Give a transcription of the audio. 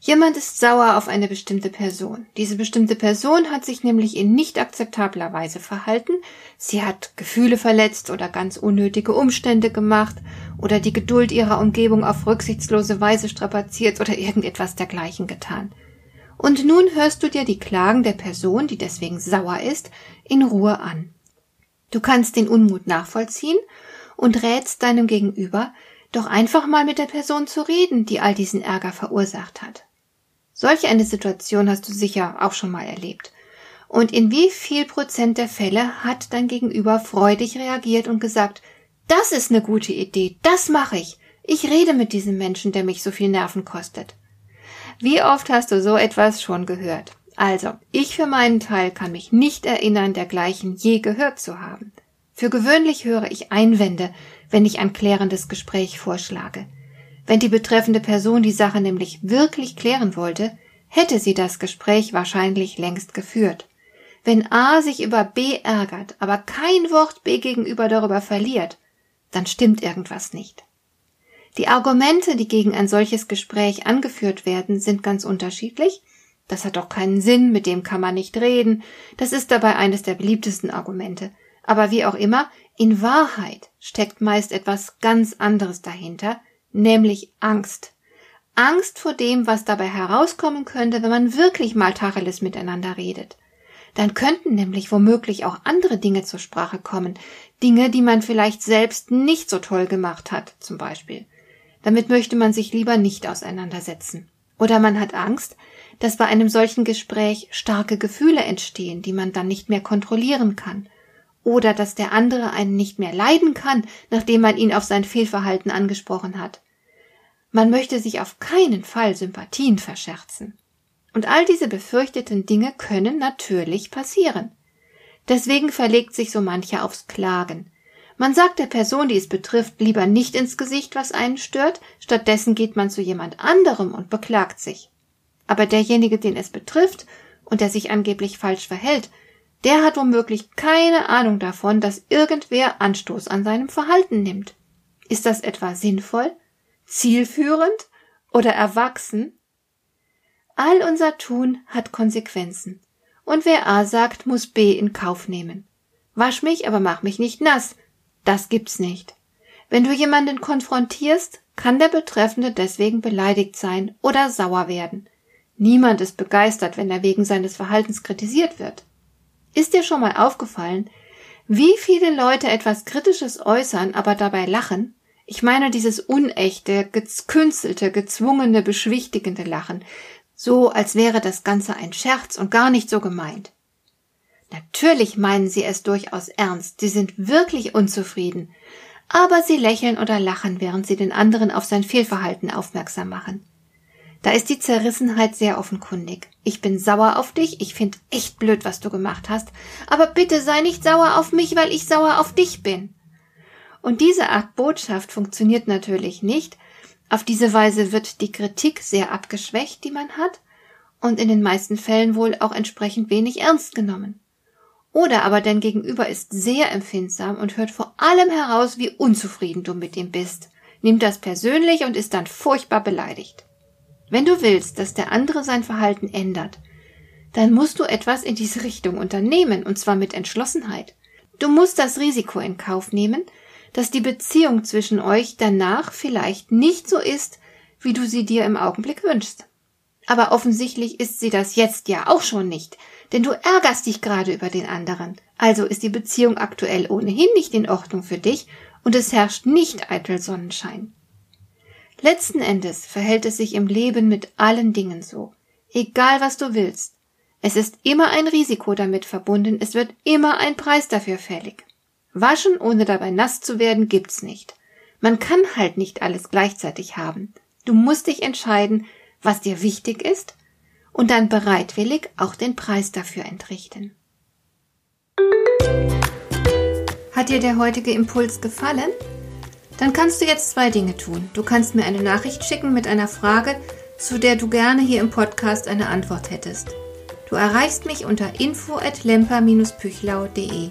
Jemand ist sauer auf eine bestimmte Person. Diese bestimmte Person hat sich nämlich in nicht akzeptabler Weise verhalten. Sie hat Gefühle verletzt oder ganz unnötige Umstände gemacht oder die Geduld ihrer Umgebung auf rücksichtslose Weise strapaziert oder irgendetwas dergleichen getan. Und nun hörst du dir die Klagen der Person, die deswegen sauer ist, in Ruhe an. Du kannst den Unmut nachvollziehen und rätst deinem Gegenüber, doch einfach mal mit der Person zu reden, die all diesen Ärger verursacht hat. Solch eine Situation hast du sicher auch schon mal erlebt. Und in wie viel Prozent der Fälle hat dein Gegenüber freudig reagiert und gesagt, das ist eine gute Idee, das mache ich. Ich rede mit diesem Menschen, der mich so viel Nerven kostet. Wie oft hast du so etwas schon gehört? Also, ich für meinen Teil kann mich nicht erinnern, dergleichen je gehört zu haben. Für gewöhnlich höre ich Einwände, wenn ich ein klärendes Gespräch vorschlage. Wenn die betreffende Person die Sache nämlich wirklich klären wollte, hätte sie das Gespräch wahrscheinlich längst geführt. Wenn A sich über B ärgert, aber kein Wort B gegenüber darüber verliert, dann stimmt irgendwas nicht. Die Argumente, die gegen ein solches Gespräch angeführt werden, sind ganz unterschiedlich. Das hat doch keinen Sinn, mit dem kann man nicht reden. Das ist dabei eines der beliebtesten Argumente. Aber wie auch immer, in Wahrheit steckt meist etwas ganz anderes dahinter, nämlich Angst. Angst vor dem, was dabei herauskommen könnte, wenn man wirklich mal Tacheles miteinander redet. Dann könnten nämlich womöglich auch andere Dinge zur Sprache kommen, Dinge, die man vielleicht selbst nicht so toll gemacht hat, zum Beispiel. Damit möchte man sich lieber nicht auseinandersetzen. Oder man hat Angst, dass bei einem solchen Gespräch starke Gefühle entstehen, die man dann nicht mehr kontrollieren kann oder dass der andere einen nicht mehr leiden kann, nachdem man ihn auf sein Fehlverhalten angesprochen hat. Man möchte sich auf keinen Fall Sympathien verscherzen. Und all diese befürchteten Dinge können natürlich passieren. Deswegen verlegt sich so mancher aufs Klagen. Man sagt der Person, die es betrifft, lieber nicht ins Gesicht, was einen stört, stattdessen geht man zu jemand anderem und beklagt sich. Aber derjenige, den es betrifft und der sich angeblich falsch verhält, der hat womöglich keine Ahnung davon, dass irgendwer Anstoß an seinem Verhalten nimmt. Ist das etwa sinnvoll, zielführend oder erwachsen? All unser Tun hat Konsequenzen. Und wer A sagt, muss B in Kauf nehmen. Wasch mich, aber mach mich nicht nass. Das gibt's nicht. Wenn du jemanden konfrontierst, kann der Betreffende deswegen beleidigt sein oder sauer werden. Niemand ist begeistert, wenn er wegen seines Verhaltens kritisiert wird. Ist dir schon mal aufgefallen, wie viele Leute etwas Kritisches äußern, aber dabei lachen? Ich meine dieses unechte, gekünstelte, gezwungene, beschwichtigende Lachen, so als wäre das Ganze ein Scherz und gar nicht so gemeint. Natürlich meinen sie es durchaus ernst, sie sind wirklich unzufrieden, aber sie lächeln oder lachen, während sie den anderen auf sein Fehlverhalten aufmerksam machen. Da ist die Zerrissenheit sehr offenkundig. Ich bin sauer auf dich, ich find echt blöd, was du gemacht hast, aber bitte sei nicht sauer auf mich, weil ich sauer auf dich bin. Und diese Art Botschaft funktioniert natürlich nicht. Auf diese Weise wird die Kritik sehr abgeschwächt, die man hat, und in den meisten Fällen wohl auch entsprechend wenig ernst genommen. Oder aber dein Gegenüber ist sehr empfindsam und hört vor allem heraus, wie unzufrieden du mit ihm bist, nimmt das persönlich und ist dann furchtbar beleidigt. Wenn du willst, dass der andere sein Verhalten ändert, dann musst du etwas in diese Richtung unternehmen, und zwar mit Entschlossenheit. Du musst das Risiko in Kauf nehmen, dass die Beziehung zwischen euch danach vielleicht nicht so ist, wie du sie dir im Augenblick wünschst. Aber offensichtlich ist sie das jetzt ja auch schon nicht, denn du ärgerst dich gerade über den anderen. Also ist die Beziehung aktuell ohnehin nicht in Ordnung für dich und es herrscht nicht eitel Sonnenschein. Letzten Endes verhält es sich im Leben mit allen Dingen so. Egal was du willst. Es ist immer ein Risiko damit verbunden, es wird immer ein Preis dafür fällig. Waschen ohne dabei nass zu werden gibt's nicht. Man kann halt nicht alles gleichzeitig haben. Du musst dich entscheiden, was dir wichtig ist und dann bereitwillig auch den Preis dafür entrichten. Hat dir der heutige Impuls gefallen? Dann kannst du jetzt zwei Dinge tun. Du kannst mir eine Nachricht schicken mit einer Frage, zu der du gerne hier im Podcast eine Antwort hättest. Du erreichst mich unter info@lemper-püchlau.de.